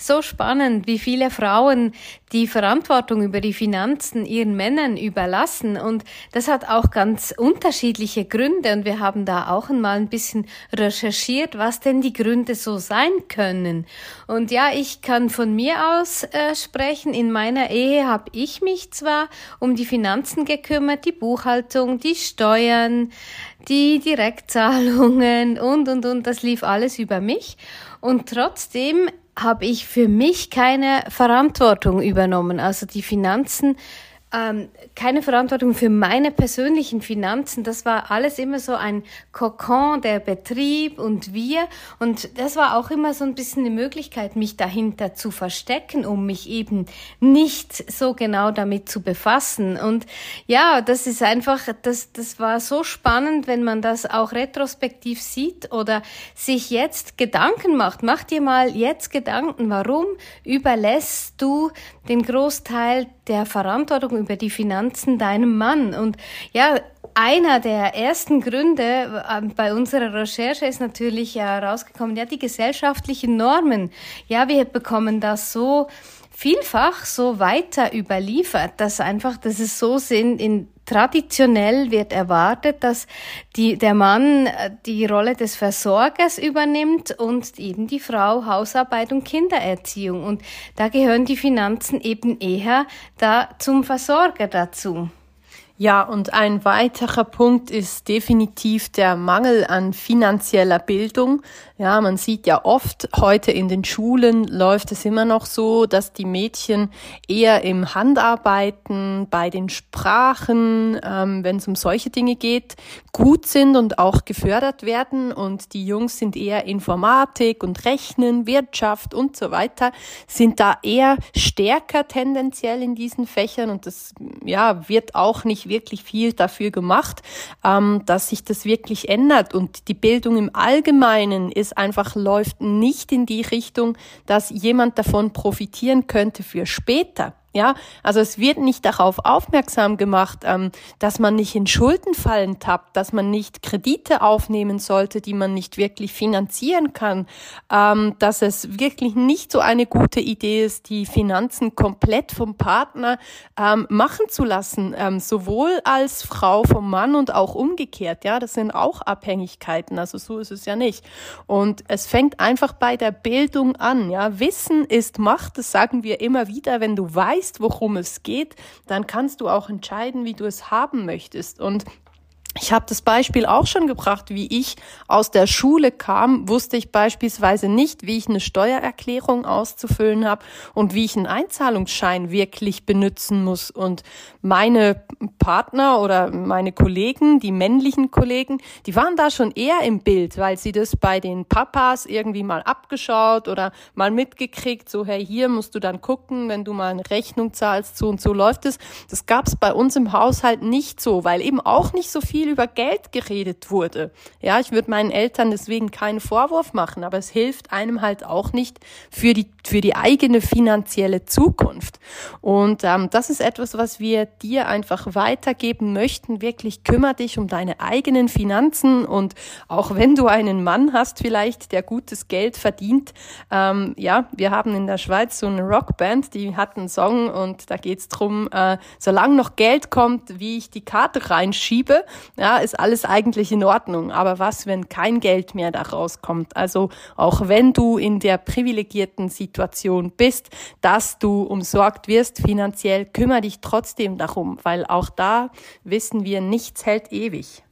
so spannend, wie viele Frauen die Verantwortung über die Finanzen ihren Männern überlassen. Und das hat auch ganz unterschiedliche Gründe. Und wir haben da auch einmal ein bisschen recherchiert, was denn die Gründe so sein können. Und ja, ich kann von mir aus äh, sprechen. In meiner Ehe habe ich mich zwar um die Finanzen gekümmert, die Buchhaltung, die Steuern, die Direktzahlungen und, und, und. Das lief alles über mich. Und trotzdem habe ich für mich keine Verantwortung übernommen. Also die Finanzen ähm, keine Verantwortung für meine persönlichen Finanzen. Das war alles immer so ein Kokon, der Betrieb und wir. Und das war auch immer so ein bisschen eine Möglichkeit, mich dahinter zu verstecken, um mich eben nicht so genau damit zu befassen. Und ja, das ist einfach, das, das war so spannend, wenn man das auch retrospektiv sieht oder sich jetzt Gedanken macht. Mach dir mal jetzt Gedanken, warum überlässt du den Großteil der Verantwortung über die Finanzen deinem Mann. Und ja, einer der ersten Gründe äh, bei unserer Recherche ist natürlich herausgekommen, ja, die gesellschaftlichen Normen. Ja, wir bekommen das so vielfach so weiter überliefert, dass einfach, dass es so sind, in traditionell wird erwartet, dass die, der Mann äh, die Rolle des Versorgers übernimmt und eben die Frau Hausarbeit und Kindererziehung. Und da gehören die Finanzen eben eher da zum Versorger dazu. Ja, und ein weiterer Punkt ist definitiv der Mangel an finanzieller Bildung. Ja, man sieht ja oft heute in den Schulen läuft es immer noch so, dass die Mädchen eher im Handarbeiten, bei den Sprachen, ähm, wenn es um solche Dinge geht, gut sind und auch gefördert werden. Und die Jungs sind eher Informatik und Rechnen, Wirtschaft und so weiter, sind da eher stärker tendenziell in diesen Fächern. Und das ja wird auch nicht wirklich viel dafür gemacht, ähm, dass sich das wirklich ändert. Und die Bildung im Allgemeinen ist einfach läuft nicht in die Richtung, dass jemand davon profitieren könnte für später. Ja, also es wird nicht darauf aufmerksam gemacht, ähm, dass man nicht in Schuldenfallen tappt, dass man nicht Kredite aufnehmen sollte, die man nicht wirklich finanzieren kann, ähm, dass es wirklich nicht so eine gute Idee ist, die Finanzen komplett vom Partner ähm, machen zu lassen, ähm, sowohl als Frau vom Mann und auch umgekehrt. Ja, das sind auch Abhängigkeiten. Also so ist es ja nicht. Und es fängt einfach bei der Bildung an. Ja, Wissen ist Macht. Das sagen wir immer wieder, wenn du weißt weißt, worum es geht, dann kannst du auch entscheiden, wie du es haben möchtest. Und ich habe das Beispiel auch schon gebracht, wie ich aus der Schule kam, wusste ich beispielsweise nicht, wie ich eine Steuererklärung auszufüllen habe und wie ich einen Einzahlungsschein wirklich benutzen muss. Und meine Partner oder meine Kollegen, die männlichen Kollegen, die waren da schon eher im Bild, weil sie das bei den Papas irgendwie mal abgeschaut oder mal mitgekriegt, so hey, hier musst du dann gucken, wenn du mal eine Rechnung zahlst, so und so läuft es. Das gab es bei uns im Haushalt nicht so, weil eben auch nicht so viel über Geld geredet wurde. Ja, ich würde meinen Eltern deswegen keinen Vorwurf machen, aber es hilft einem halt auch nicht für die, für die eigene finanzielle Zukunft. Und ähm, das ist etwas, was wir dir einfach weitergeben möchten. Wirklich kümmere dich um deine eigenen Finanzen und auch wenn du einen Mann hast vielleicht, der gutes Geld verdient, ähm, ja, wir haben in der Schweiz so eine Rockband, die hat einen Song und da geht's drum, äh, solange noch Geld kommt, wie ich die Karte reinschiebe, ja, ist alles eigentlich in Ordnung. Aber was, wenn kein Geld mehr da rauskommt? Also auch wenn du in der privilegierten Situation bist, dass du umsorgt wirst finanziell, kümmere dich trotzdem darum, weil auch da wissen wir, nichts hält ewig.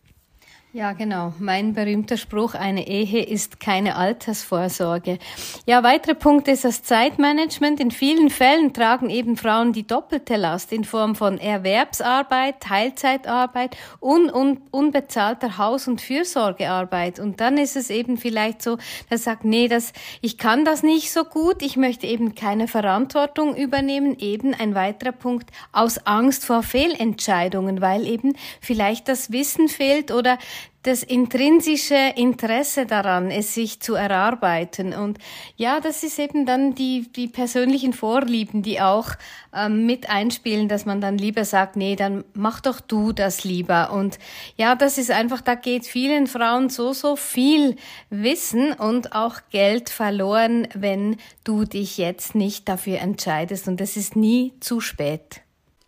Ja, genau. Mein berühmter Spruch, eine Ehe ist keine Altersvorsorge. Ja, weitere Punkte ist das Zeitmanagement. In vielen Fällen tragen eben Frauen die doppelte Last in Form von Erwerbsarbeit, Teilzeitarbeit und un unbezahlter Haus- und Fürsorgearbeit. Und dann ist es eben vielleicht so, dass sagt, nee, das, ich kann das nicht so gut, ich möchte eben keine Verantwortung übernehmen. Eben ein weiterer Punkt aus Angst vor Fehlentscheidungen, weil eben vielleicht das Wissen fehlt oder das intrinsische Interesse daran, es sich zu erarbeiten. Und ja, das ist eben dann die, die persönlichen Vorlieben, die auch ähm, mit einspielen, dass man dann lieber sagt, nee, dann mach doch du das lieber. Und ja, das ist einfach, da geht vielen Frauen so, so viel Wissen und auch Geld verloren, wenn du dich jetzt nicht dafür entscheidest. Und es ist nie zu spät.